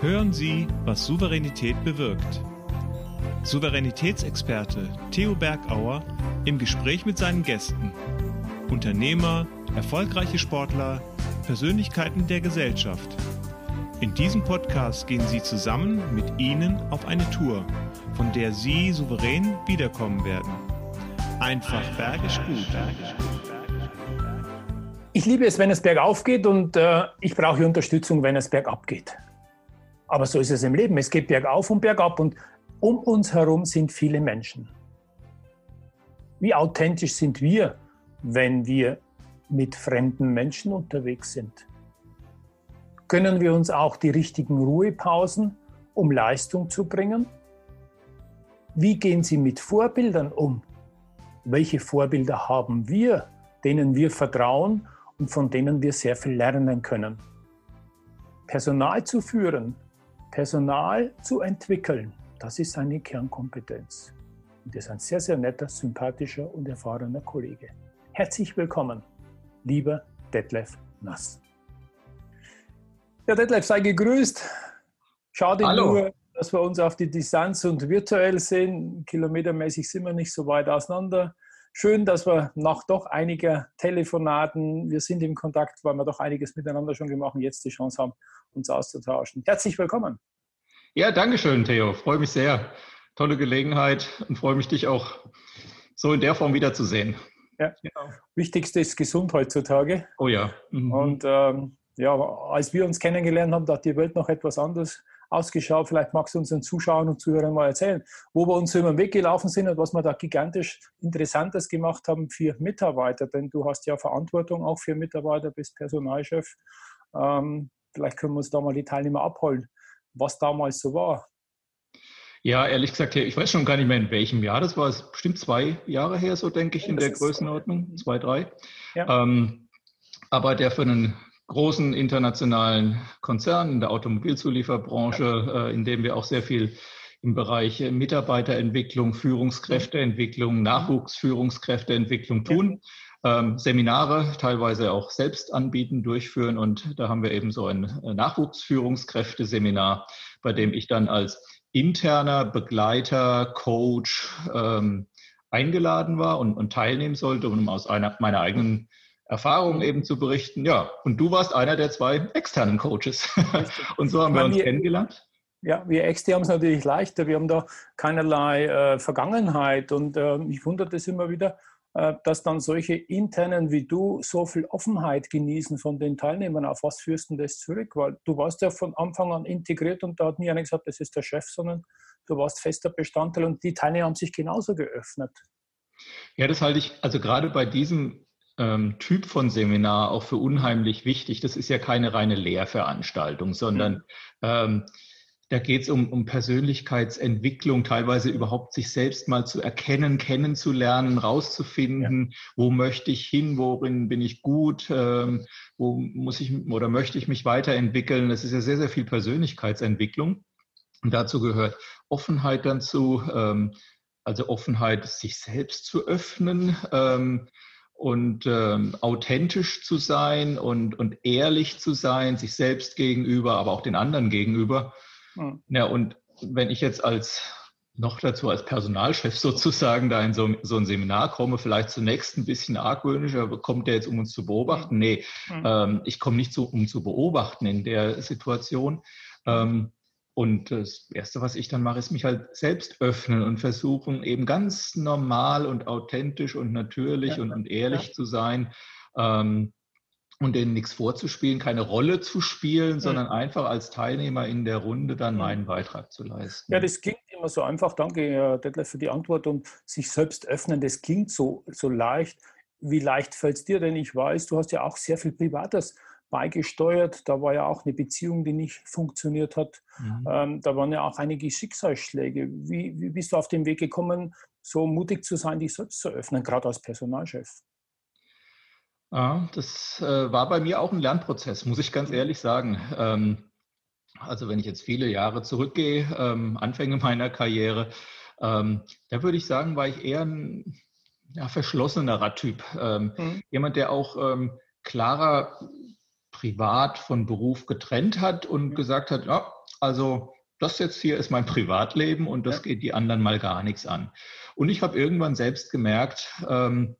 Hören Sie, was Souveränität bewirkt. Souveränitätsexperte Theo Bergauer im Gespräch mit seinen Gästen. Unternehmer, erfolgreiche Sportler, Persönlichkeiten der Gesellschaft. In diesem Podcast gehen Sie zusammen mit Ihnen auf eine Tour, von der Sie souverän wiederkommen werden. Einfach bergisch gut. Ich liebe es, wenn es bergauf geht und äh, ich brauche Unterstützung, wenn es bergab geht. Aber so ist es im Leben. Es geht bergauf und bergab und um uns herum sind viele Menschen. Wie authentisch sind wir, wenn wir mit fremden Menschen unterwegs sind? Können wir uns auch die richtigen Ruhepausen, um Leistung zu bringen? Wie gehen Sie mit Vorbildern um? Welche Vorbilder haben wir, denen wir vertrauen und von denen wir sehr viel lernen können? Personal zu führen, Personal zu entwickeln, das ist eine Kernkompetenz. Und er ist ein sehr, sehr netter, sympathischer und erfahrener Kollege. Herzlich willkommen, lieber Detlef Nass. Ja, Detlef, sei gegrüßt. Schade Hallo. nur, dass wir uns auf die Distanz und virtuell sehen. Kilometermäßig sind wir nicht so weit auseinander. Schön, dass wir nach doch einiger Telefonaten, wir sind im Kontakt, weil wir doch einiges miteinander schon gemacht haben, jetzt die Chance haben, uns auszutauschen. Herzlich willkommen. Ja, danke schön, Theo. Freue mich sehr. Tolle Gelegenheit und freue mich, dich auch so in der Form wiederzusehen. Ja, genau. Wichtigste ist gesund heutzutage. Oh ja. Mhm. Und ähm, ja, als wir uns kennengelernt haben, da hat die Welt noch etwas anders ausgeschaut. Vielleicht magst du unseren Zuschauern und Zuhörern mal erzählen, wo wir uns über den Weg gelaufen sind und was wir da gigantisch Interessantes gemacht haben für Mitarbeiter. Denn du hast ja Verantwortung auch für Mitarbeiter, bist Personalchef. Ähm, vielleicht können wir uns da mal die Teilnehmer abholen, was damals so war. Ja, ehrlich gesagt, ich weiß schon gar nicht mehr, in welchem Jahr das war. Es ist bestimmt zwei Jahre her, so denke ich, in der Größenordnung. Zwei, drei. Ja. Ähm, aber der für einen großen internationalen Konzernen in der Automobilzulieferbranche, äh, in dem wir auch sehr viel im Bereich Mitarbeiterentwicklung, Führungskräfteentwicklung, Nachwuchsführungskräfteentwicklung tun. Ähm, Seminare teilweise auch selbst anbieten, durchführen. Und da haben wir eben so ein Nachwuchsführungskräfteseminar, bei dem ich dann als interner Begleiter, Coach ähm, eingeladen war und, und teilnehmen sollte, um aus einer, meiner eigenen Erfahrungen eben zu berichten. Ja, und du warst einer der zwei externen Coaches. und so haben wir uns wir, kennengelernt. Ja, wir Externe haben es natürlich leichter. Wir haben da keinerlei äh, Vergangenheit. Und äh, mich wundert es immer wieder, äh, dass dann solche internen wie du so viel Offenheit genießen von den Teilnehmern. Auf was führst du das zurück? Weil du warst ja von Anfang an integriert und da hat nie einer gesagt, das ist der Chef, sondern du warst fester Bestandteil und die Teilnehmer haben sich genauso geöffnet. Ja, das halte ich, also gerade bei diesem ähm, Typ von Seminar auch für unheimlich wichtig. Das ist ja keine reine Lehrveranstaltung, sondern mhm. ähm, da geht es um, um Persönlichkeitsentwicklung, teilweise überhaupt sich selbst mal zu erkennen, kennenzulernen, rauszufinden, ja. wo möchte ich hin, worin bin ich gut, ähm, wo muss ich oder möchte ich mich weiterentwickeln. Das ist ja sehr, sehr viel Persönlichkeitsentwicklung. Und dazu gehört Offenheit dann zu, ähm, also Offenheit, sich selbst zu öffnen, ähm, und ähm, authentisch zu sein und, und ehrlich zu sein, sich selbst gegenüber, aber auch den anderen gegenüber. Mhm. Ja, und wenn ich jetzt als noch dazu als Personalchef sozusagen da in so, so ein Seminar komme, vielleicht zunächst ein bisschen argwöhnischer, kommt der jetzt, um uns zu beobachten? Hm. Nee, mhm. ähm, ich komme nicht so, um zu beobachten in der Situation. Ähm, und das Erste, was ich dann mache, ist mich halt selbst öffnen und versuchen, eben ganz normal und authentisch und natürlich ja, und, und, ehrlich ja. zu sein ähm, und denen nichts vorzuspielen, keine Rolle zu spielen, sondern mhm. einfach als Teilnehmer in der Runde dann mhm. meinen Beitrag zu leisten. Ja, das klingt immer so einfach. Danke, Detlef, für die Antwort. Und sich selbst öffnen, das klingt so, so leicht. Wie leicht fällt es dir denn? Ich weiß, du hast ja auch sehr viel Privates beigesteuert. Da war ja auch eine Beziehung, die nicht funktioniert hat. Mhm. Ähm, da waren ja auch einige Schicksalsschläge. Wie, wie bist du auf den Weg gekommen, so mutig zu sein, dich selbst zu öffnen, gerade als Personalchef? Ja, das äh, war bei mir auch ein Lernprozess, muss ich ganz ehrlich sagen. Ähm, also wenn ich jetzt viele Jahre zurückgehe, ähm, Anfänge meiner Karriere, ähm, da würde ich sagen, war ich eher ein ja, verschlossenerer Typ. Ähm, mhm. Jemand, der auch ähm, klarer privat von Beruf getrennt hat und gesagt hat, ja, also das jetzt hier ist mein Privatleben und das ja. geht die anderen mal gar nichts an. Und ich habe irgendwann selbst gemerkt, ähm,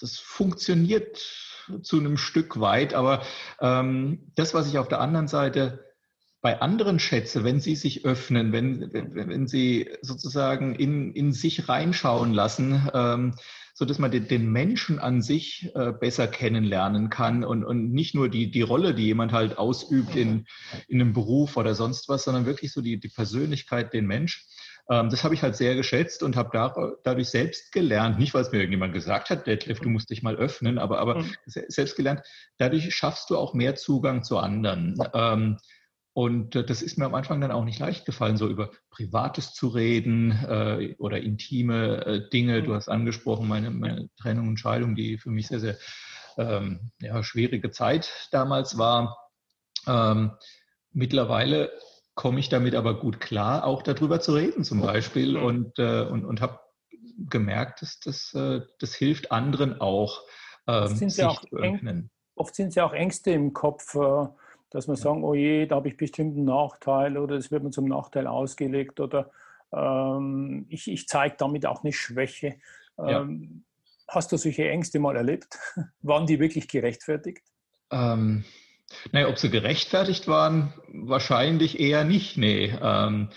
das funktioniert zu einem Stück weit, aber ähm, das, was ich auf der anderen Seite bei anderen schätze, wenn sie sich öffnen, wenn, wenn, wenn sie sozusagen in, in sich reinschauen lassen, ähm, so dass man den, den Menschen an sich äh, besser kennenlernen kann und, und nicht nur die, die Rolle, die jemand halt ausübt in, in einem Beruf oder sonst was, sondern wirklich so die, die Persönlichkeit, den Mensch. Ähm, das habe ich halt sehr geschätzt und habe da, dadurch selbst gelernt, nicht weil es mir irgendjemand gesagt hat, Detlef, du musst dich mal öffnen, aber, aber mhm. selbst gelernt, dadurch schaffst du auch mehr Zugang zu anderen. Ähm, und äh, das ist mir am Anfang dann auch nicht leicht gefallen, so über Privates zu reden äh, oder intime äh, Dinge. Du mhm. hast angesprochen, meine, meine Trennung und Scheidung, die für mich sehr, sehr ähm, ja, schwierige Zeit damals war. Ähm, mittlerweile komme ich damit aber gut klar, auch darüber zu reden zum Beispiel und, äh, und, und habe gemerkt, dass das, äh, das hilft anderen auch, ähm, sich auch zu öffnen. Oft sind es ja auch Ängste im Kopf, äh, dass man sagen, oh je, da habe ich bestimmt einen Nachteil oder es wird mir zum Nachteil ausgelegt oder ähm, ich, ich zeige damit auch eine Schwäche. Ähm, ja. Hast du solche Ängste mal erlebt? Waren die wirklich gerechtfertigt? Ähm, naja, ob sie gerechtfertigt waren, wahrscheinlich eher nicht. Nee. Ähm,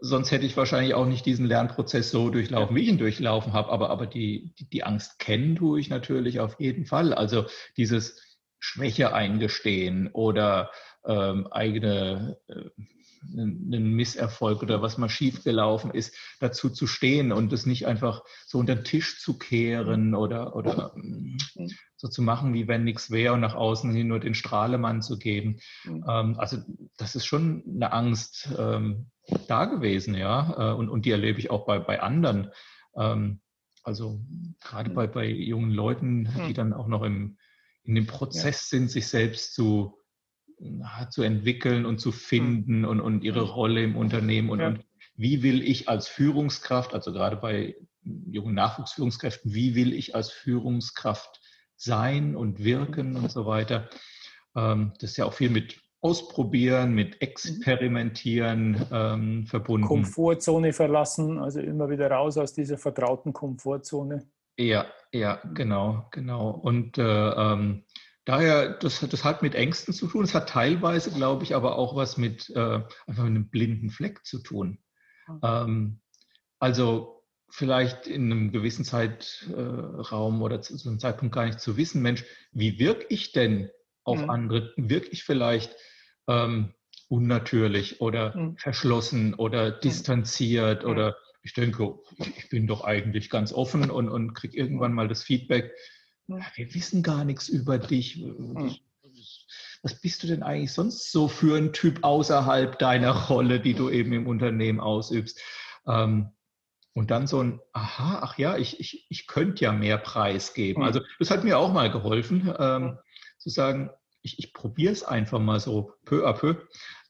sonst hätte ich wahrscheinlich auch nicht diesen Lernprozess so durchlaufen, wie ich ihn durchlaufen habe. Aber, aber die, die, die Angst kennen tue ich natürlich auf jeden Fall. Also dieses Schwäche eingestehen oder ähm, eigene äh, einen Misserfolg oder was mal schiefgelaufen ist, dazu zu stehen und es nicht einfach so unter den Tisch zu kehren oder, oder ähm, so zu machen, wie wenn nichts wäre und nach außen hin nur den Strahlemann zu geben. Mhm. Ähm, also das ist schon eine Angst ähm, da gewesen, ja, äh, und, und die erlebe ich auch bei, bei anderen. Ähm, also gerade mhm. bei, bei jungen Leuten, die mhm. dann auch noch im, in dem Prozess sind, sich selbst zu zu entwickeln und zu finden und, und ihre Rolle im Unternehmen und, ja. und wie will ich als Führungskraft, also gerade bei jungen Nachwuchsführungskräften, wie will ich als Führungskraft sein und wirken und so weiter. Ähm, das ist ja auch viel mit Ausprobieren, mit Experimentieren ähm, verbunden. Komfortzone verlassen, also immer wieder raus aus dieser vertrauten Komfortzone. Ja, ja, genau, genau. Und äh, ähm, Daher, das, das hat mit Ängsten zu tun. Es hat teilweise, glaube ich, aber auch was mit äh, einfach einem blinden Fleck zu tun. Mhm. Ähm, also vielleicht in einem gewissen Zeitraum oder zu so einem Zeitpunkt gar nicht zu wissen, Mensch, wie wirke ich denn auf mhm. andere? Wirke ich vielleicht ähm, unnatürlich oder mhm. verschlossen oder mhm. distanziert oder ich denke, ich bin doch eigentlich ganz offen und, und kriege irgendwann mal das Feedback, wir wissen gar nichts über dich. Hm. Was bist du denn eigentlich sonst so für ein Typ außerhalb deiner Rolle, die du eben im Unternehmen ausübst? Ähm, und dann so ein, aha, ach ja, ich, ich, ich könnte ja mehr Preis geben. Hm. Also das hat mir auch mal geholfen, ähm, zu sagen, ich, ich probiere es einfach mal so peu à peu.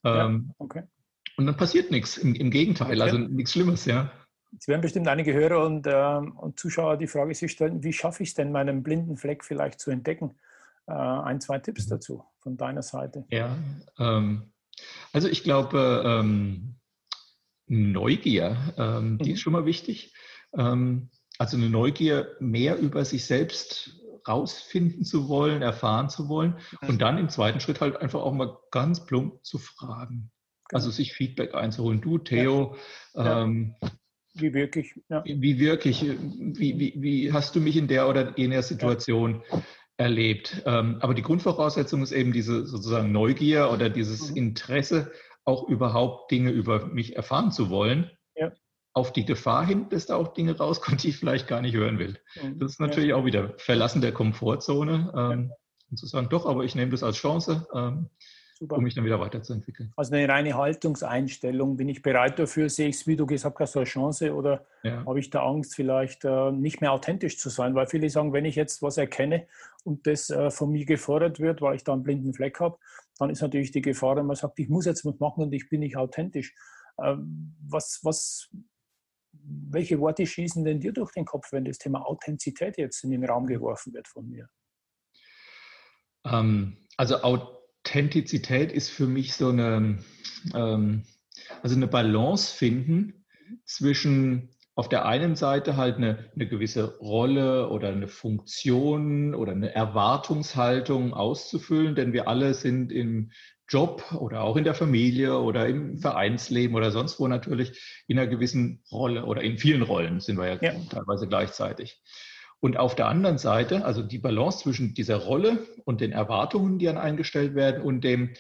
Ähm, ja, okay. Und dann passiert nichts. Im, im Gegenteil, okay. also nichts Schlimmes, ja. Es werden bestimmt einige Hörer und, äh, und, Zuschauer die Frage sich stellen, wie schaffe ich es denn, meinen blinden Fleck vielleicht zu entdecken? Äh, ein, zwei Tipps mhm. dazu von deiner Seite. Ja, ähm, also ich glaube, ähm, Neugier, ähm, die mhm. ist schon mal wichtig. Ähm, also eine Neugier, mehr über sich selbst rausfinden zu wollen, erfahren zu wollen mhm. und dann im zweiten Schritt halt einfach auch mal ganz plump zu fragen. Also genau. sich Feedback einzuholen. Du, Theo, ja. Ähm, wie wirklich? Ja. Wie wirklich? Wie, wie, wie hast du mich in der oder jener Situation ja. erlebt? Ähm, aber die Grundvoraussetzung ist eben diese sozusagen Neugier oder dieses mhm. Interesse, auch überhaupt Dinge über mich erfahren zu wollen. Ja. Auf die Gefahr hin, dass da auch Dinge rauskommen, die ich vielleicht gar nicht hören will. Mhm. Das ist natürlich auch wieder Verlassen der Komfortzone. Ähm, und zu sagen, doch, aber ich nehme das als Chance. Ähm, Super. um mich dann wieder weiterzuentwickeln. Also eine reine Haltungseinstellung. Bin ich bereit dafür? Sehe ich es, wie du gesagt hast, als Chance oder ja. habe ich da Angst, vielleicht äh, nicht mehr authentisch zu sein? Weil viele sagen, wenn ich jetzt was erkenne und das äh, von mir gefordert wird, weil ich da einen blinden Fleck habe, dann ist natürlich die Gefahr, wenn man sagt, ich muss jetzt was machen und ich bin nicht authentisch. Ähm, was, was, welche Worte schießen denn dir durch den Kopf, wenn das Thema Authentizität jetzt in den Raum geworfen wird von mir? Ähm, also Authentizität ist für mich so eine, ähm, also eine Balance finden zwischen auf der einen Seite halt eine, eine gewisse Rolle oder eine Funktion oder eine Erwartungshaltung auszufüllen, denn wir alle sind im Job oder auch in der Familie oder im Vereinsleben oder sonst wo natürlich in einer gewissen Rolle oder in vielen Rollen sind wir ja, ja. teilweise gleichzeitig. Und auf der anderen Seite, also die Balance zwischen dieser Rolle und den Erwartungen, die an eingestellt werden und dem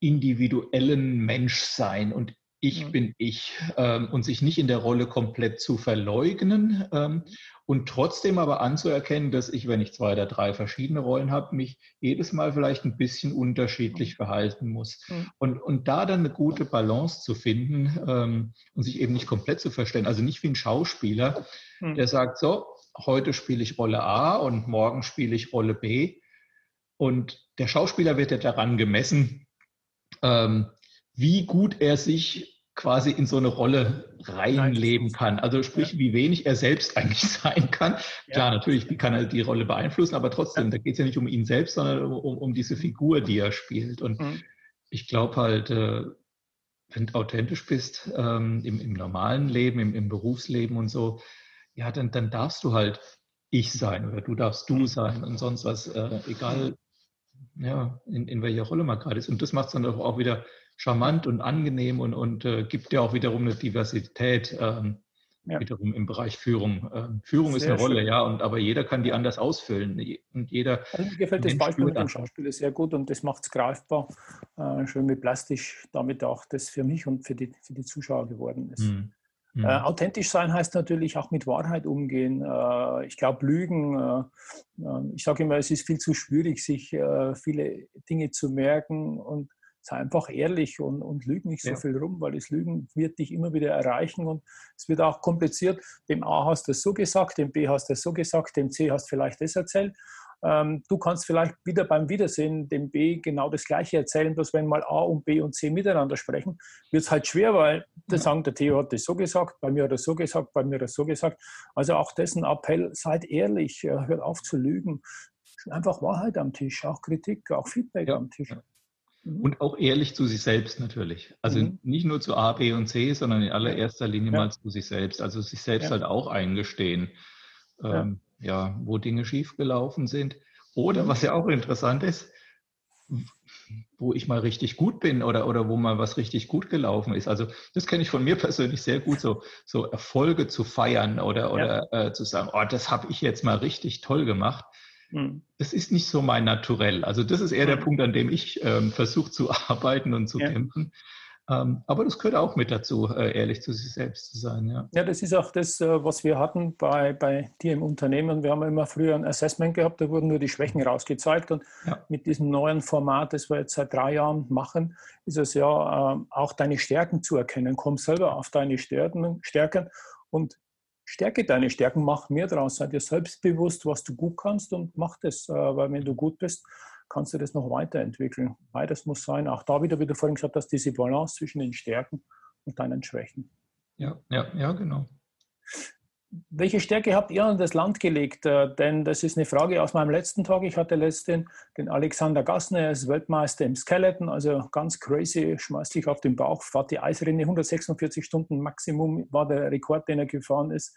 individuellen Menschsein und ich mhm. bin ich ähm, und sich nicht in der Rolle komplett zu verleugnen ähm, und trotzdem aber anzuerkennen, dass ich, wenn ich zwei oder drei verschiedene Rollen habe, mich jedes Mal vielleicht ein bisschen unterschiedlich mhm. verhalten muss. Mhm. Und, und da dann eine gute Balance zu finden ähm, und sich eben nicht komplett zu verstellen, also nicht wie ein Schauspieler, mhm. der sagt, so, heute spiele ich Rolle A und morgen spiele ich Rolle B. Und der Schauspieler wird ja daran gemessen, ähm, wie gut er sich quasi in so eine Rolle reinleben kann. Also sprich, wie wenig er selbst eigentlich sein kann. Ja. Klar, natürlich kann er die Rolle beeinflussen, aber trotzdem, ja. da geht es ja nicht um ihn selbst, sondern um, um diese Figur, die er spielt. Und mhm. ich glaube halt, äh, wenn du authentisch bist ähm, im, im, normalen Leben, im, im, Berufsleben und so, ja, dann, dann darfst du halt ich sein oder du darfst du sein und sonst was, äh, egal ja, in, in welcher Rolle man gerade ist. Und das macht es dann auch wieder charmant und angenehm und, und äh, gibt ja auch wiederum eine Diversität ähm, ja. wiederum im Bereich Führung. Ähm, Führung Sehr ist eine schön. Rolle, ja, und aber jeder kann die anders ausfüllen. Und jeder also mir gefällt das Beispiel mit dem Schauspieler sehr gut und das macht es greifbar, äh, schön mit plastisch, damit auch das für mich und für die, für die Zuschauer geworden ist. Hm. Äh, authentisch sein heißt natürlich auch mit Wahrheit umgehen. Äh, ich glaube, Lügen, äh, äh, ich sage immer, es ist viel zu schwierig, sich äh, viele Dinge zu merken und sei einfach ehrlich und, und lüg nicht so ja. viel rum, weil das Lügen wird dich immer wieder erreichen und es wird auch kompliziert. Dem A hast du es so gesagt, dem B hast du es so gesagt, dem C hast du vielleicht das erzählt. Ähm, du kannst vielleicht wieder beim Wiedersehen dem B genau das Gleiche erzählen, bloß wenn mal A und B und C miteinander sprechen, wird es halt schwer, weil ja. sagen, der Theo hat das so gesagt, bei mir hat er so gesagt, bei mir hat er so gesagt. Also auch dessen Appell, seid ehrlich, hört auf zu lügen. Einfach Wahrheit am Tisch, auch Kritik, auch Feedback ja. am Tisch. Mhm. Und auch ehrlich zu sich selbst natürlich. Also mhm. nicht nur zu A, B und C, sondern in allererster Linie ja. mal zu sich selbst. Also sich selbst ja. halt auch eingestehen, ähm, ja. ja. wo Dinge schiefgelaufen sind. Oder was ja auch interessant ist, wo ich mal richtig gut bin oder, oder wo mal was richtig gut gelaufen ist. Also das kenne ich von mir persönlich sehr gut, so, so Erfolge zu feiern oder, oder äh, zu sagen, oh, das habe ich jetzt mal richtig toll gemacht. Hm. Das ist nicht so mein Naturell. Also das ist eher der hm. Punkt, an dem ich ähm, versuche zu arbeiten und zu ja. kämpfen. Ähm, aber das gehört auch mit dazu, äh, ehrlich zu sich selbst zu sein. Ja, ja das ist auch das, äh, was wir hatten bei, bei dir im Unternehmen. Wir haben immer früher ein Assessment gehabt, da wurden nur die Schwächen rausgezeigt. Und ja. mit diesem neuen Format, das wir jetzt seit drei Jahren machen, ist es ja äh, auch deine Stärken zu erkennen. Komm selber auf deine Stärken, Stärken und stärke deine Stärken, mach mehr draus, sei dir selbstbewusst, was du gut kannst und mach das, weil wenn du gut bist, kannst du das noch weiterentwickeln. Beides muss sein. Auch da wieder, wie du vorhin gesagt hast, diese Balance zwischen den Stärken und deinen Schwächen. Ja, ja, ja, genau. Welche Stärke habt ihr an das Land gelegt? Äh, denn das ist eine Frage aus meinem letzten Tag. Ich hatte letzten den Alexander Gassner, er ist Weltmeister im Skeleton, also ganz crazy, schmeißt sich auf den Bauch, fährt die Eisrinne, 146 Stunden Maximum war der Rekord, den er gefahren ist.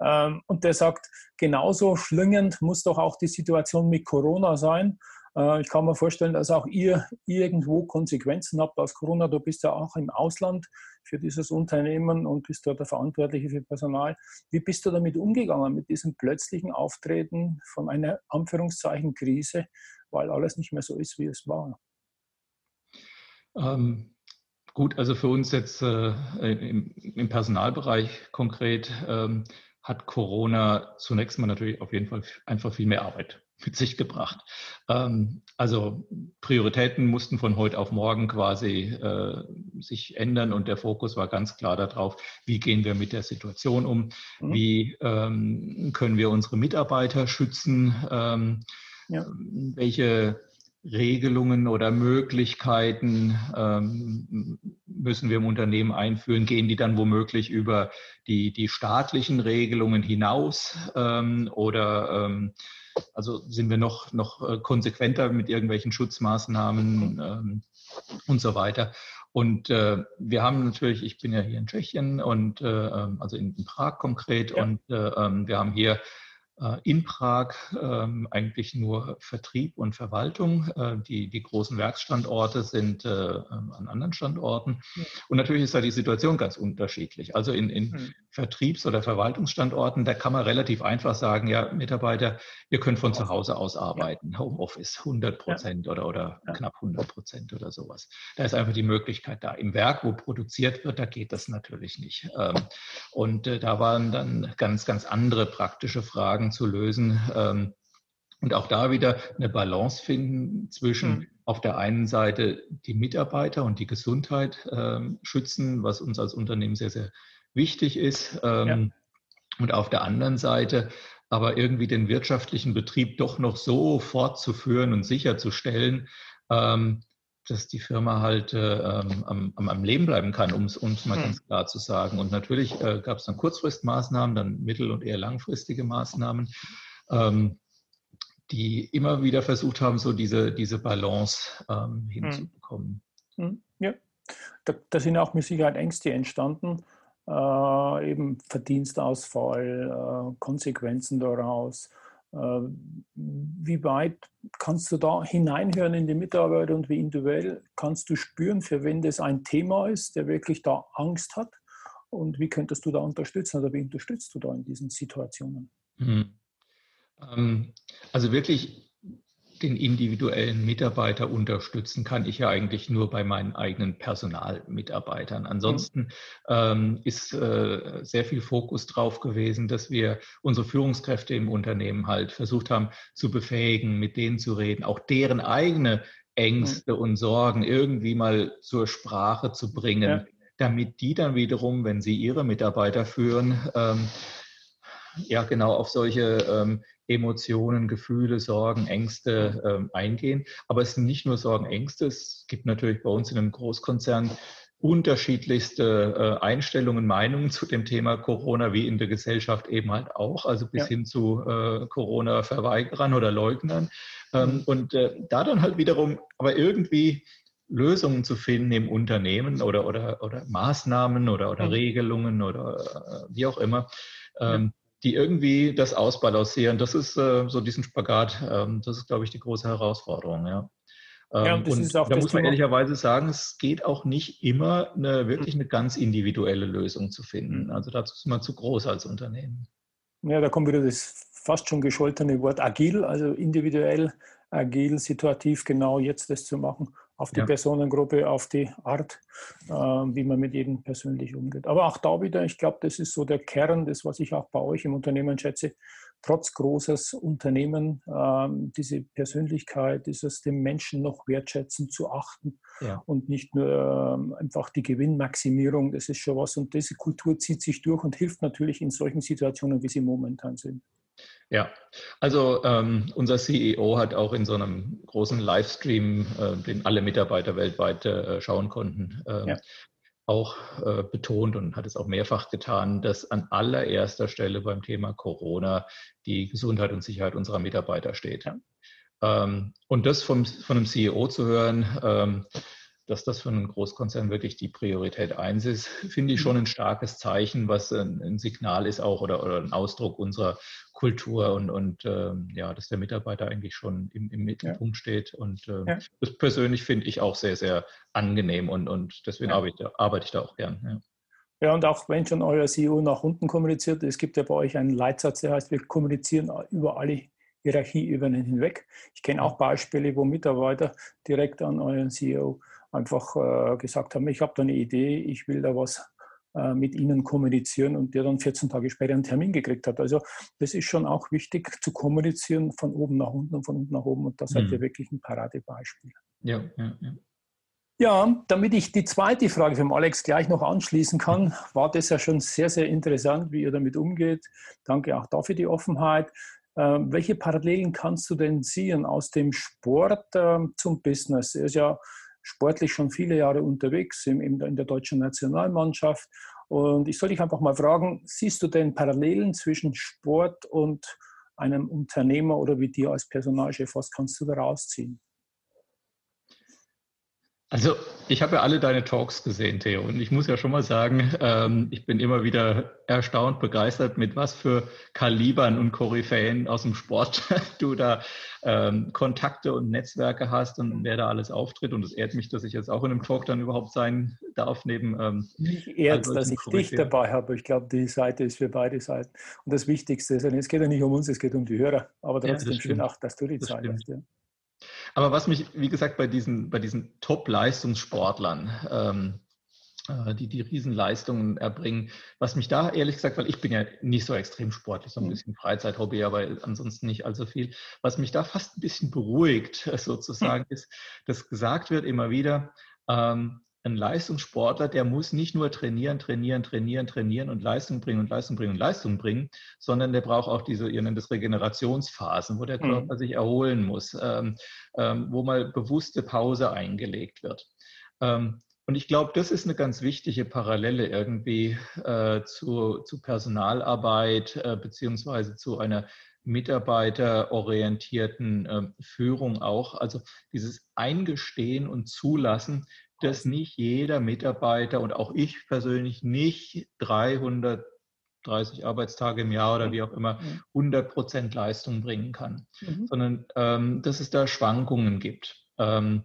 Ähm, und der sagt, genauso schlingend muss doch auch die Situation mit Corona sein. Äh, ich kann mir vorstellen, dass auch ihr irgendwo Konsequenzen habt aus Corona. Du bist ja auch im Ausland für dieses Unternehmen und bist dort der Verantwortliche für Personal. Wie bist du damit umgegangen, mit diesem plötzlichen Auftreten von einer Anführungszeichen Krise, weil alles nicht mehr so ist, wie es war? Ähm, gut, also für uns jetzt äh, im, im, Personalbereich konkret ähm, hat Corona zunächst mal natürlich auf jeden Fall einfach viel mehr Arbeit mit sich gebracht. Ähm, also Prioritäten mussten von heute auf morgen quasi äh, sich ändern und der Fokus war ganz klar darauf, wie gehen wir mit der Situation um, mhm. wie ähm, können wir unsere Mitarbeiter schützen, ähm, ja. welche Regelungen oder Möglichkeiten ähm, müssen wir im Unternehmen einführen? Gehen die dann womöglich über die, die staatlichen Regelungen hinaus? Ähm, oder ähm, also sind wir noch, noch äh, konsequenter mit irgendwelchen Schutzmaßnahmen ähm, und so weiter? Und äh, wir haben natürlich, ich bin ja hier in Tschechien und äh, ähm, also in, Prag konkret, ja. und äh, ähm, wir haben hier in Prag ähm, eigentlich nur Vertrieb und Verwaltung. Äh, die, die großen Werksstandorte sind äh, an anderen Standorten. Und natürlich ist da die Situation ganz unterschiedlich. Also in, in mhm. Vertriebs- oder Verwaltungsstandorten, da kann man relativ einfach sagen, ja, Mitarbeiter, ihr könnt von zu Hause aus arbeiten. Homeoffice 100 Prozent ja. oder, oder ja. knapp 100 Prozent oder sowas. Da ist einfach die Möglichkeit da. Im Werk, wo produziert wird, da geht das natürlich nicht. Ähm, und da waren dann ganz, ganz andere praktische Fragen zu lösen. Ähm, und auch da wieder eine Balance finden zwischen mhm. auf der einen Seite die Mitarbeiter und die Gesundheit ähm, schützen, was uns als Unternehmen sehr, sehr wichtig ist. Ähm, ja. Und auf der anderen Seite aber irgendwie den wirtschaftlichen Betrieb doch noch so fortzuführen und sicherzustellen, ähm, dass die Firma halt äh, am, am, Leben bleiben kann, um es uns mal hm. ganz klar zu sagen. Und natürlich äh, gab es dann Kurzfristmaßnahmen, dann mittel- und eher langfristige Maßnahmen, ähm, die immer wieder versucht haben, so diese, diese Balance ähm, hm. hinzubekommen. Hm. Ja, da, da, sind auch mit Sicherheit Ängste entstanden, äh, eben Verdienstausfall, äh, Konsequenzen daraus. Äh, wie weit kannst du da hineinhören in die Mitarbeiter und wie individuell kannst du spüren, für wen das ein Thema ist, der wirklich da Angst hat? Und wie könntest du da unterstützen oder wie unterstützt du da in diesen Situationen? Mhm. Also wirklich den individuellen Mitarbeiter unterstützen kann ich ja eigentlich nur bei meinen eigenen Personalmitarbeitern. Ansonsten ähm, ist äh, sehr viel Fokus drauf gewesen, dass wir unsere Führungskräfte im Unternehmen halt versucht haben zu befähigen, mit denen zu reden, auch deren eigene Ängste mhm. und Sorgen irgendwie mal zur Sprache zu bringen, ja. damit die dann wiederum, wenn sie ihre Mitarbeiter führen, ähm, ja genau auf solche ähm, Emotionen, Gefühle, Sorgen, Ängste ähm, eingehen. Aber es sind nicht nur Sorgen, Ängste. Es gibt natürlich bei uns in einem Großkonzern unterschiedlichste äh, Einstellungen, Meinungen zu dem Thema Corona, wie in der Gesellschaft eben halt auch, also bis ja. hin zu äh, Corona-Verweigerern oder Leugnern. Ähm, mhm. Und äh, da dann halt wiederum aber irgendwie Lösungen zu finden im Unternehmen oder, oder, oder Maßnahmen oder, oder mhm. Regelungen oder äh, wie auch immer. Ähm, ja die irgendwie das ausbalancieren. Das ist äh, so diesen Spagat, ähm, das ist, glaube ich, die große Herausforderung, ja. Ähm, ja, und, und da muss man ehrlicherweise sagen, es geht auch nicht immer eine, wirklich eine ganz individuelle Lösung zu finden. Mhm. Also dazu ist man zu groß als Unternehmen. Ja, da kommt wieder das fast schon gescholtene Wort agil, also individuell, agil, situativ genau jetzt das zu machen auf die ja. Personengruppe, auf die Art, äh, wie man mit jedem persönlich umgeht. Aber auch da wieder, ich glaube, das ist so der Kern, das, was ich auch bei euch im Unternehmen schätze, trotz großes Unternehmen, äh, diese Persönlichkeit, dieses dem Menschen noch wertschätzen zu achten ja. und nicht nur äh, einfach die Gewinnmaximierung, das ist schon was. Und diese Kultur zieht sich durch und hilft natürlich in solchen Situationen, wie sie momentan sind. Ja, also ähm, unser CEO hat auch in so einem großen Livestream, äh, den alle Mitarbeiter weltweit äh, schauen konnten, äh, ja. auch äh, betont und hat es auch mehrfach getan, dass an allererster Stelle beim Thema Corona die Gesundheit und Sicherheit unserer Mitarbeiter steht. Ja. Ähm, und das vom, von einem CEO zu hören, ähm, dass das für einen Großkonzern wirklich die Priorität eins ist, finde ich schon ein starkes Zeichen, was ein, ein Signal ist auch oder, oder, ein Ausdruck unserer Kultur und, und ähm, ja, dass der Mitarbeiter eigentlich schon im, im Mittelpunkt ja. steht. Und ähm, ja. das persönlich finde ich auch sehr, sehr angenehm und, und deswegen ja. arbeite, arbeite, ich da auch gern. Ja. und auch wenn schon euer CEO nach unten kommuniziert, es gibt ja bei euch einen Leitsatz, der heißt, wir kommunizieren über alle Hierarchieebenen hinweg. Ich kenne auch Beispiele, wo Mitarbeiter direkt an euren CEO einfach äh, gesagt haben, ich habe da eine Idee, ich will da was äh, mit Ihnen kommunizieren und der dann 14 Tage später einen Termin gekriegt hat. Also das ist schon auch wichtig zu kommunizieren von oben nach unten und von unten nach oben und das mhm. seid ihr wirklich ein Paradebeispiel. Ja, ja, ja. Ja, damit ich die zweite Frage vom Alex gleich noch anschließen kann, war das ja schon sehr, sehr interessant, wie ihr damit umgeht. Danke auch dafür die Offenheit. Äh, welche Parallelen kannst du denn sehen aus dem Sport äh, zum Business? Er ist ja sportlich schon viele Jahre unterwegs in, in der deutschen Nationalmannschaft. Und ich soll dich einfach mal fragen, siehst du denn Parallelen zwischen Sport und einem Unternehmer oder wie dir als Personalchef? Was kannst du da rausziehen? Also ich habe ja alle deine Talks gesehen, Theo, und ich muss ja schon mal sagen, ähm, ich bin immer wieder erstaunt, begeistert, mit was für Kalibern und Koryphäen aus dem Sport du da ähm, Kontakte und Netzwerke hast und wer da alles auftritt. Und es ehrt mich, dass ich jetzt auch in einem Talk dann überhaupt sein darf, neben ähm, Mich ehrt, dass ich Koryphäen. dich dabei habe. Ich glaube, die Seite ist für beide Seiten. Und das Wichtigste ist, es geht ja nicht um uns, es geht um die Hörer. Aber trotzdem ja, schön auch, dass du die das Zeit stimmt. hast. Ja. Aber was mich, wie gesagt, bei diesen, bei diesen Top-Leistungssportlern, ähm, äh, die die Riesenleistungen erbringen, was mich da ehrlich gesagt, weil ich bin ja nicht so extrem sportlich, so ein mhm. bisschen Freizeit-Hobby, aber ansonsten nicht allzu viel, was mich da fast ein bisschen beruhigt sozusagen mhm. ist, dass gesagt wird immer wieder, ähm, ein Leistungssportler, der muss nicht nur trainieren, trainieren, trainieren, trainieren und Leistung bringen und Leistung bringen und Leistung bringen, sondern der braucht auch diese, ihr nennt es Regenerationsphasen, wo der mhm. Körper mhm. sich erholen muss, ähm, ähm, wo mal bewusste Pause eingelegt wird. Ähm, und ich glaube, das ist eine ganz wichtige Parallele irgendwie äh, zu, zu Personalarbeit äh, beziehungsweise zu einer mitarbeiterorientierten äh, Führung auch. Also dieses Eingestehen und Zulassen, dass nicht jeder Mitarbeiter und auch ich persönlich nicht 330 Arbeitstage im Jahr oder wie auch immer 100 Prozent Leistung bringen kann, mhm. sondern ähm, dass es da Schwankungen gibt. Ähm,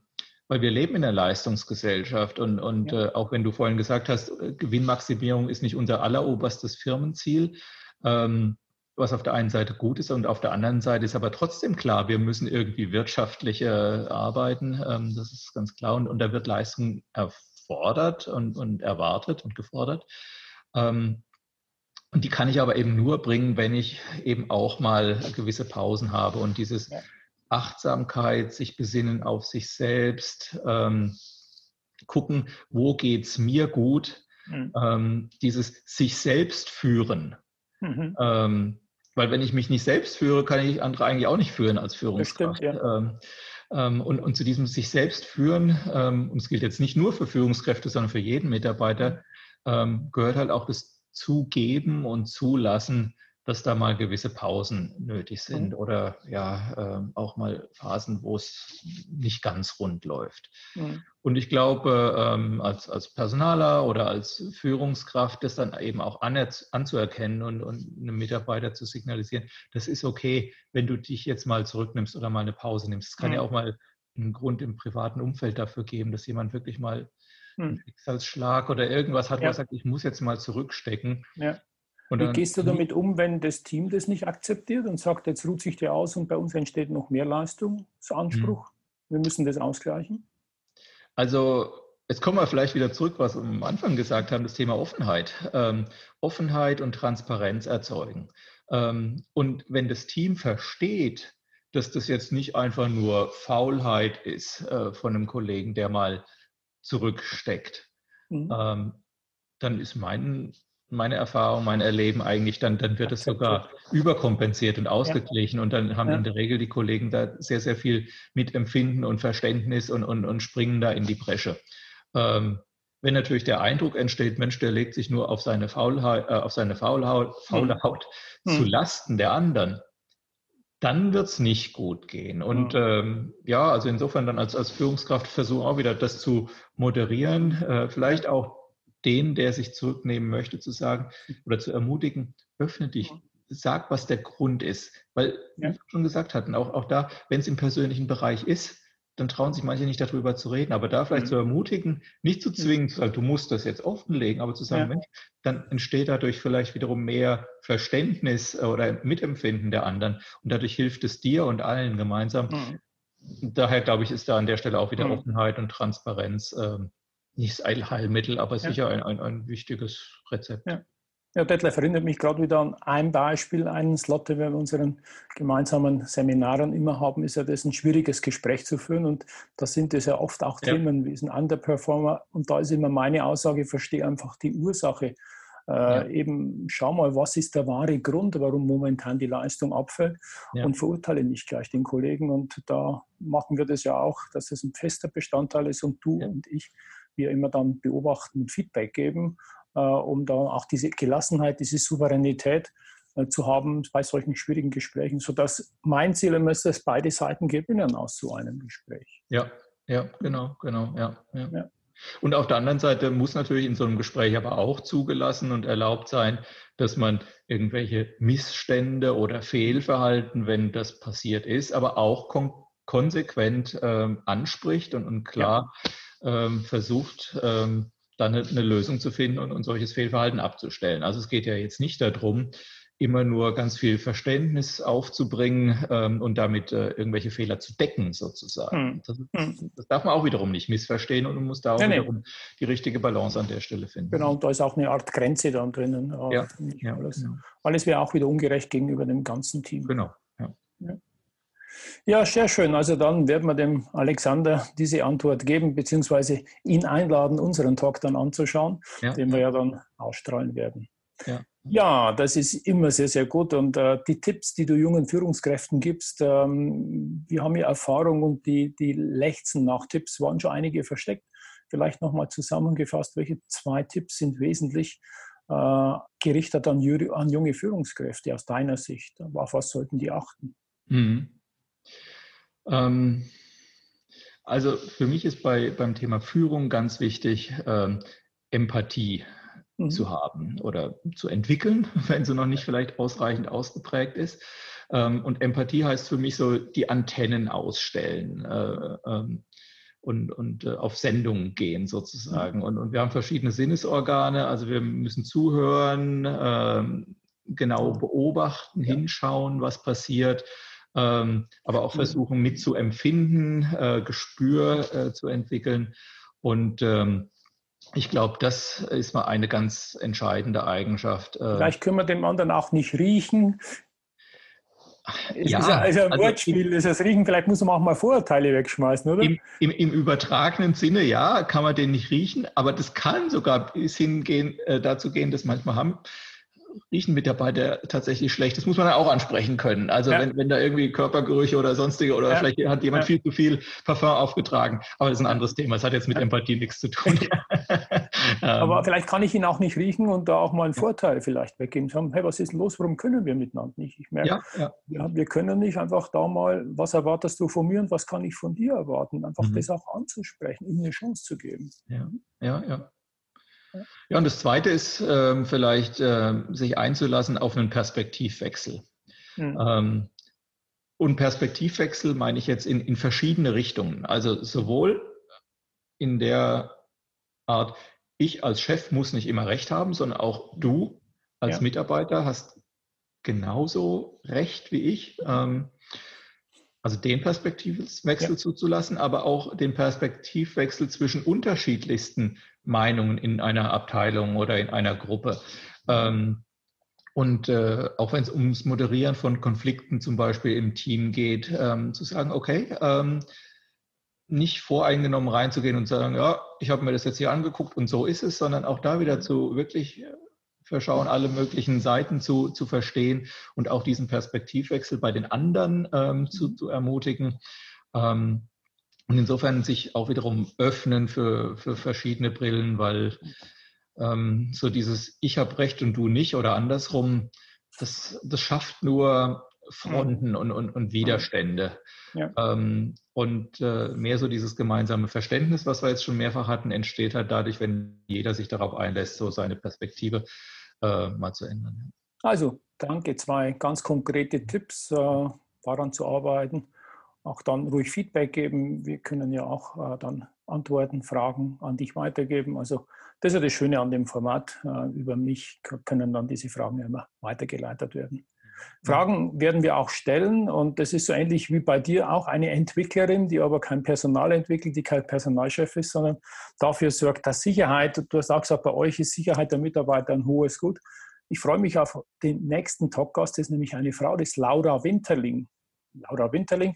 weil wir leben in einer Leistungsgesellschaft und, und ja. äh, auch wenn du vorhin gesagt hast, äh, Gewinnmaximierung ist nicht unser alleroberstes Firmenziel, ähm, was auf der einen Seite gut ist und auf der anderen Seite ist aber trotzdem klar, wir müssen irgendwie wirtschaftlich äh, arbeiten. Ähm, das ist ganz klar. Und, und da wird Leistung erfordert und, und erwartet und gefordert. Ähm, und die kann ich aber eben nur bringen, wenn ich eben auch mal gewisse Pausen habe und dieses Achtsamkeit, sich besinnen auf sich selbst, ähm, gucken, wo geht es mir gut, mhm. dieses sich selbst führen. Mhm. Ähm, weil wenn ich mich nicht selbst führe, kann ich andere eigentlich auch nicht führen als Führungskraft. Stimmt, ja. ähm, ähm, und, und, zu diesem sich selbst führen, ähm, und es gilt jetzt nicht nur für Führungskräfte, sondern für jeden Mitarbeiter, ähm, gehört halt auch das Zugeben und Zulassen dass da mal gewisse Pausen nötig sind mhm. oder ja äh, auch mal Phasen, wo es nicht ganz rund läuft. Mhm. Und ich glaube, ähm, als, als Personaler oder als Führungskraft das dann eben auch anzuerkennen und, und einem Mitarbeiter zu signalisieren, das ist okay, wenn du dich jetzt mal zurücknimmst oder mal eine Pause nimmst. Es kann mhm. ja auch mal einen Grund im privaten Umfeld dafür geben, dass jemand wirklich mal einen mhm. Schicksalsschlag oder irgendwas hat, ja. wo er sagt, ich muss jetzt mal zurückstecken. Ja. Wie gehst du damit um, wenn das Team das nicht akzeptiert und sagt, jetzt ruht sich der aus und bei uns entsteht noch mehr Leistungsanspruch? Hm. Wir müssen das ausgleichen? Also Jetzt kommen wir vielleicht wieder zurück, was wir am Anfang gesagt haben, das Thema Offenheit. Ähm, Offenheit und Transparenz erzeugen. Ähm, und wenn das Team versteht, dass das jetzt nicht einfach nur Faulheit ist äh, von einem Kollegen, der mal zurücksteckt, mhm. ähm, dann ist mein meine Erfahrung, mein Erleben eigentlich, dann, dann wird es sogar überkompensiert und ausgeglichen. Ja. Und dann haben ja. in der Regel die Kollegen da sehr, sehr viel Mitempfinden und Verständnis und, und, und springen da in die Bresche. Ähm, wenn natürlich der Eindruck entsteht, Mensch, der legt sich nur auf seine, Faulheit, äh, auf seine Faulhaut, faule hm. Haut hm. zu Lasten der anderen, dann wird es nicht gut gehen. Und hm. ähm, ja, also insofern dann als, als Führungskraft versuche auch wieder das zu moderieren, äh, vielleicht auch den, der sich zurücknehmen möchte, zu sagen oder zu ermutigen, öffne dich, sag, was der Grund ist. Weil, wie wir schon gesagt hatten, auch, auch da, wenn es im persönlichen Bereich ist, dann trauen sich manche nicht darüber zu reden, aber da vielleicht mhm. zu ermutigen, nicht zu mhm. zwingen, zu sagen, du musst das jetzt offenlegen, aber zu sagen, ja. Mensch, dann entsteht dadurch vielleicht wiederum mehr Verständnis oder Mitempfinden der anderen und dadurch hilft es dir und allen gemeinsam. Mhm. Daher glaube ich, ist da an der Stelle auch wieder mhm. Offenheit und Transparenz ähm, nicht das Allheilmittel, aber sicher ein, ein, ein wichtiges Rezept. Ja. Ja, Detlef erinnert mich gerade wieder an ein Beispiel, einen Slot, den wir in unseren gemeinsamen Seminaren immer haben, ist ja das ein schwieriges Gespräch zu führen und da sind es ja oft auch Themen ja. wie ein Underperformer und da ist immer meine Aussage, verstehe einfach die Ursache. Äh, ja. Eben schau mal, was ist der wahre Grund, warum momentan die Leistung abfällt ja. und verurteile nicht gleich den Kollegen. Und da machen wir das ja auch, dass es ein fester Bestandteil ist und du und ich, wir immer dann beobachten und Feedback geben, äh, um da auch diese Gelassenheit, diese Souveränität äh, zu haben bei solchen schwierigen Gesprächen, sodass mein Ziel immer ist, dass beide Seiten gewinnen aus so einem Gespräch. Ja, ja, genau, genau, ja. ja. ja. Und auf der anderen Seite muss natürlich in so einem Gespräch aber auch zugelassen und erlaubt sein, dass man irgendwelche Missstände oder Fehlverhalten, wenn das passiert ist, aber auch kon konsequent ähm, anspricht und, und klar ja. Ähm, versucht, ähm, dann eine, eine, Lösung zu finden und, und solches Fehlverhalten abzustellen. Also es geht ja jetzt nicht darum, immer nur ganz viel Verständnis aufzubringen ähm, und damit äh, irgendwelche Fehler zu decken, sozusagen. Hm. Das, hm. das, darf man auch wiederum nicht missverstehen und man muss da auch nee, wiederum nee. die richtige Balance an der Stelle finden. Genau, und da ist auch eine Art Grenze dann drinnen. Ja, ja alles genau. alles wäre auch wieder ungerecht gegenüber dem ganzen Team. Genau. Ja. ja. Ja, sehr schön. Also dann werden wir dem Alexander diese Antwort geben, beziehungsweise ihn einladen, unseren Talk dann anzuschauen, ja. den wir ja dann ausstrahlen werden. Ja. Ja, das ist immer sehr, sehr gut. Und äh, die Tipps, die du jungen Führungskräften gibst, ähm, wir haben ja Erfahrung und die, die lechzen nach Tipps, waren schon einige versteckt. Vielleicht nochmal zusammengefasst, welche zwei Tipps sind wesentlich äh, gerichtet an, an, junge Führungskräfte aus deiner Sicht? Auf was sollten die achten? Mhm. Ähm, also für mich ist bei, beim Thema Führung ganz wichtig ähm, Empathie mhm. zu haben oder zu entwickeln, wenn sie noch nicht vielleicht ausreichend ausgeprägt ist. Ähm, und Empathie heißt für mich so die Antennen ausstellen äh, ähm, und, und äh, auf Sendungen gehen sozusagen. Mhm. Und, und wir haben verschiedene Sinnesorgane, also wir müssen zuhören, ähm, genau beobachten, hinschauen, was passiert. Aber auch mhm. versuchen mitzuempfinden, äh, Gespür zu entwickeln. Und ich glaube, das ist mal eine ganz entscheidende Eigenschaft. Äh, Vielleicht können wir dem anderen auch nicht riechen. Es ja, ist also ein also Wortspiel, im, ist das Riechen, vielleicht muss man auch mal Vorurteile wegschmeißen, oder? Im, im, Im, übertragenen Sinne, ja, kann man den nicht riechen, aber das kann sogar bis hingehen, äh, dazu gehen, dass manchmal haben riechen Mitarbeiter tatsächlich schlecht. Das muss man ja auch ansprechen können. Also ja. wenn, wenn da irgendwie Körpergerüche oder sonstige oder ja. vielleicht hat jemand ja. viel zu viel Parfum aufgetragen. Aber das ist ein anderes Thema. Das hat jetzt mit Empathie nichts zu tun. Aber ähm. vielleicht kann ich ihn auch nicht riechen und da auch mal einen Vorteil vielleicht weggeben. Sagen, hey, was ist los? Warum können wir miteinander nicht? Ich merke, wir können nicht einfach da mal, was erwartest du von mir und was kann ich von dir erwarten? Einfach mhm. das auch anzusprechen, ihm eine Chance zu geben. Ja, ja, ja. Und das Zweite ist ähm, vielleicht, äh, sich einzulassen auf einen Perspektivwechsel. Mhm. Ähm, und Perspektivwechsel meine ich jetzt in, in verschiedene Richtungen. Also sowohl in der Art, ich als Chef muss nicht immer recht haben, sondern auch du als ja. Mitarbeiter hast genauso recht wie ich. Ähm, also den Perspektivwechsel ja. zuzulassen, aber auch den Perspektivwechsel zwischen unterschiedlichsten Meinungen in einer Abteilung oder in einer Gruppe. Ähm, und äh, auch wenn es ums Moderieren von Konflikten zum Beispiel im Team geht, ähm, zu sagen, okay, ähm, nicht voreingenommen reinzugehen und sagen, ja, ich habe mir das jetzt hier angeguckt und so ist es, sondern auch da wieder zu wirklich verschauen, alle möglichen Seiten zu, zu verstehen und auch diesen Perspektivwechsel bei den anderen ähm, zu, zu ermutigen. Ähm, und insofern sich auch wiederum öffnen für, für verschiedene Brillen, weil ähm, so dieses Ich habe Recht und du nicht oder andersrum, das, das schafft nur Fronten und, und, und Widerstände. Ja. Ähm, und äh, mehr so dieses gemeinsame Verständnis, was wir jetzt schon mehrfach hatten, entsteht halt dadurch, wenn jeder sich darauf einlässt, so seine Perspektive äh, mal zu ändern. Also, danke. Zwei ganz konkrete Tipps, äh, daran zu arbeiten auch dann ruhig Feedback geben. Wir können ja auch äh, dann Antworten, Fragen an dich weitergeben. Also das ist ja das Schöne an dem Format. Äh, über mich können dann diese Fragen immer weitergeleitet werden. Fragen werden wir auch stellen und das ist so ähnlich wie bei dir auch eine Entwicklerin, die aber kein Personal entwickelt, die kein Personalchef ist, sondern dafür sorgt, dass Sicherheit, du hast auch gesagt, bei euch ist Sicherheit der Mitarbeiter ein hohes Gut. Ich freue mich auf den nächsten Talkgast, das ist nämlich eine Frau, das ist Laura Winterling. Laura Winterling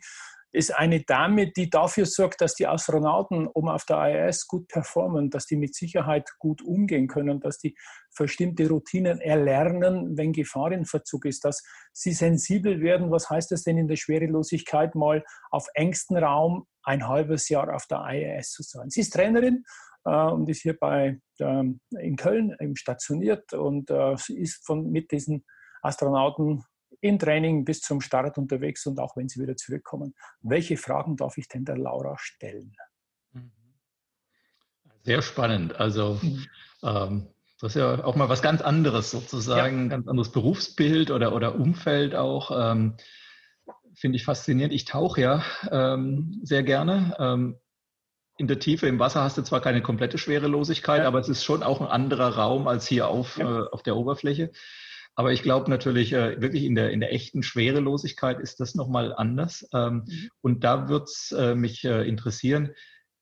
ist eine Dame, die dafür sorgt, dass die Astronauten oben auf der ISS gut performen, dass die mit Sicherheit gut umgehen können, dass die bestimmte Routinen erlernen, wenn Gefahr in Verzug ist, dass sie sensibel werden. Was heißt das denn in der Schwerelosigkeit mal auf engstem Raum ein halbes Jahr auf der IAS zu sein? Sie ist Trainerin äh, und ist hier bei, ähm, in Köln stationiert und äh, ist von, mit diesen Astronauten im Training bis zum Start unterwegs und auch wenn sie wieder zurückkommen. Welche Fragen darf ich denn der Laura stellen? Sehr spannend. Also mhm. ähm, das ist ja auch mal was ganz anderes sozusagen, ja. ganz anderes Berufsbild oder, oder Umfeld auch. Ähm, Finde ich faszinierend. Ich tauche ja ähm, sehr gerne. Ähm, in der Tiefe im Wasser hast du zwar keine komplette Schwerelosigkeit, ja. aber es ist schon auch ein anderer Raum als hier auf, ja. äh, auf der Oberfläche. Aber ich glaube natürlich, äh, wirklich in der, in der echten Schwerelosigkeit ist das nochmal anders. Ähm, mhm. Und da wird es äh, mich äh, interessieren,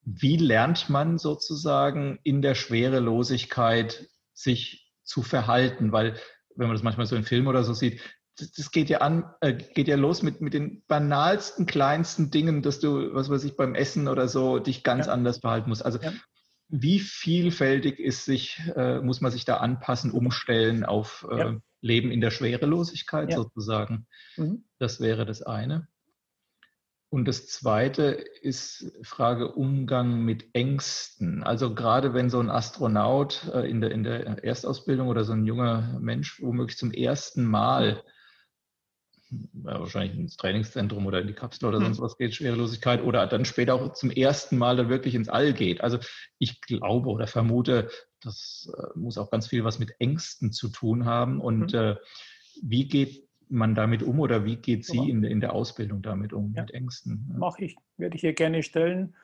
wie lernt man sozusagen in der Schwerelosigkeit sich zu verhalten, weil wenn man das manchmal so in Filmen oder so sieht, das, das geht ja an, äh, geht ja los mit, mit den banalsten, kleinsten Dingen, dass du, was weiß ich, beim Essen oder so dich ganz ja. anders verhalten musst. Also ja. wie vielfältig ist sich, äh, muss man sich da anpassen, umstellen auf äh, ja. Leben in der Schwerelosigkeit sozusagen? Mhm. Das wäre das eine. Und das Zweite ist Frage Umgang mit Ängsten. Also gerade wenn so ein Astronaut äh, in der, in der Erstausbildung oder so ein junger Mensch womöglich zum ersten Mal ja, wahrscheinlich ins Trainingszentrum oder in die Kapsel oder sonst hm. was geht, Schwerelosigkeit, oder dann später auch zum ersten Mal dann wirklich ins All geht. Also ich glaube oder vermute, das äh, muss auch ganz viel was mit Ängsten zu tun haben. Und mhm. äh, wie geht man damit um oder wie geht sie in, in der Ausbildung damit um, ja. mit Ängsten? Ja. Mache ich, werde ich ihr gerne stellen.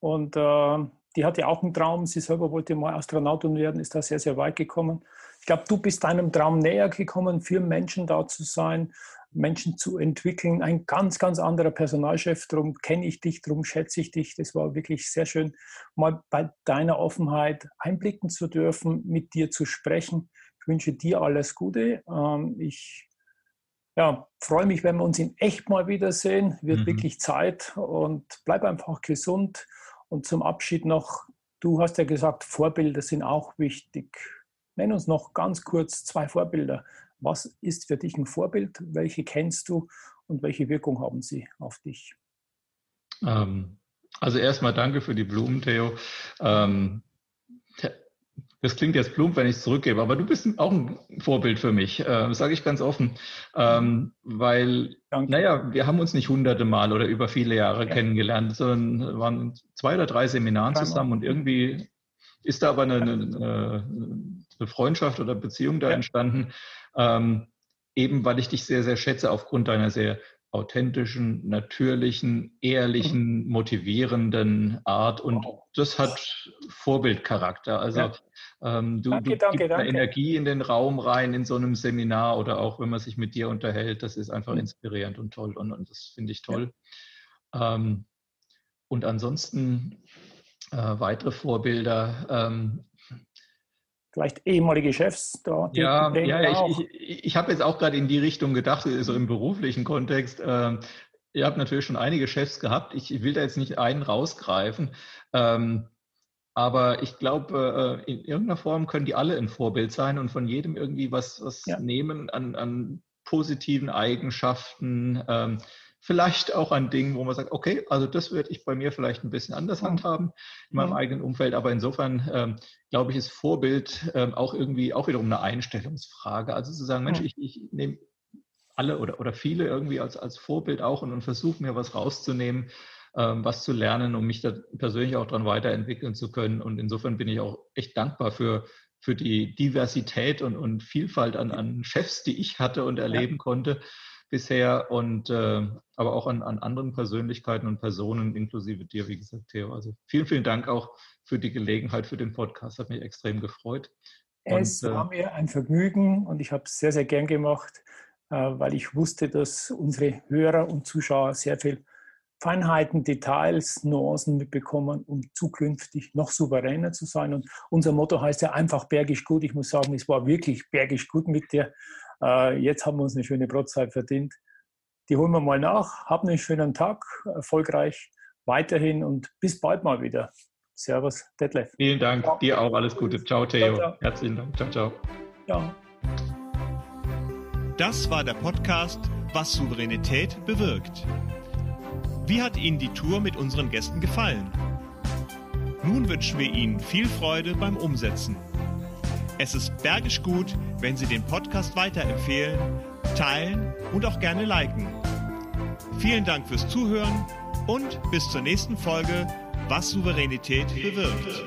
Und äh, die hatte auch einen Traum, sie selber wollte mal Astronautin werden, ist da sehr, sehr weit gekommen. Ich glaube, du bist deinem Traum näher gekommen, für Menschen da zu sein, Menschen zu entwickeln. Ein ganz, ganz anderer Personalchef, darum kenne ich dich, darum schätze ich dich. Das war wirklich sehr schön, mal bei deiner Offenheit einblicken zu dürfen, mit dir zu sprechen. Ich wünsche dir alles Gute. Ähm, ich ja, freue mich, wenn wir uns in echt mal wiedersehen. Wird mhm. wirklich Zeit und bleib einfach gesund. Und zum Abschied noch, du hast ja gesagt, Vorbilder sind auch wichtig. Nenn uns noch ganz kurz zwei Vorbilder. Was ist für dich ein Vorbild? Welche kennst du und welche Wirkung haben sie auf dich? Ähm, also erstmal danke für die Blumen, Theo. Ähm, das klingt jetzt plump, wenn ich es zurückgebe, aber du bist auch ein Vorbild für mich, äh, sage ich ganz offen. Ähm, weil, Danke. naja, wir haben uns nicht hunderte Mal oder über viele Jahre ja. kennengelernt, sondern waren zwei oder drei Seminaren zusammen und irgendwie ist da aber eine, eine, eine Freundschaft oder Beziehung da ja. entstanden, ähm, eben weil ich dich sehr, sehr schätze aufgrund deiner sehr authentischen, natürlichen, ehrlichen, mhm. motivierenden Art. Und wow. das hat Vorbildcharakter. Also ja. ähm, du, danke, du danke, gibst danke. Energie in den Raum rein in so einem Seminar oder auch wenn man sich mit dir unterhält. Das ist einfach mhm. inspirierend und toll und, und das finde ich toll. Ja. Ähm, und ansonsten äh, weitere Vorbilder. Ähm, vielleicht ehemalige Chefs da? Ja, ja ich, ich, ich habe jetzt auch gerade in die Richtung gedacht, so im beruflichen Kontext. Ähm, ihr habt natürlich schon einige Chefs gehabt. Ich, will da jetzt nicht einen rausgreifen. Ähm, aber ich glaube, äh, in irgendeiner Form können die alle ein Vorbild sein und von jedem irgendwie was, was ja. nehmen an, an positiven Eigenschaften. Ähm, vielleicht auch an Dingen, wo man sagt, okay, also das würde ich bei mir vielleicht ein bisschen anders handhaben in meinem eigenen Umfeld. Aber insofern ähm, glaube ich, ist Vorbild ähm, auch irgendwie auch wiederum eine Einstellungsfrage. Also zu sagen, Mensch, ich, ich nehme alle oder, oder viele irgendwie als, als Vorbild auch und, und versuche mir was rauszunehmen, ähm, was zu lernen, um mich da persönlich auch dran weiterentwickeln zu können. Und insofern bin ich auch echt dankbar für, für die Diversität und, und Vielfalt an, an Chefs, die ich hatte und erleben ja. konnte bisher und äh, aber auch an, an anderen Persönlichkeiten und Personen, inklusive dir, wie gesagt, Theo. Also vielen, vielen Dank auch für die Gelegenheit für den Podcast. Hat mich extrem gefreut. Es und, war äh, mir ein Vergnügen und ich habe es sehr, sehr gern gemacht, äh, weil ich wusste, dass unsere Hörer und Zuschauer sehr viel Feinheiten, Details, Nuancen mitbekommen, um zukünftig noch souveräner zu sein. Und unser Motto heißt ja einfach bergisch gut. Ich muss sagen, es war wirklich bergisch gut mit dir. Äh, jetzt haben wir uns eine schöne Brotzeit verdient. die holen wir mal nach. Habt einen schönen Tag, erfolgreich weiterhin und bis bald mal wieder. Servus, Detlef. Vielen Dank, ciao. dir auch alles Gute. Ciao, Theo. Ciao, ciao. Herzlichen Dank. Ciao, ciao. Ciao. Das war der Podcast Was Souveränität bewirkt. Wie hat Ihnen die Tour mit unseren Gästen gefallen? Nun wünschen wir Ihnen viel Freude beim Umsetzen. Es ist bergisch gut, wenn Sie den Podcast weiterempfehlen, teilen und auch gerne liken. Vielen Dank fürs Zuhören und bis zur nächsten Folge, was Souveränität bewirkt.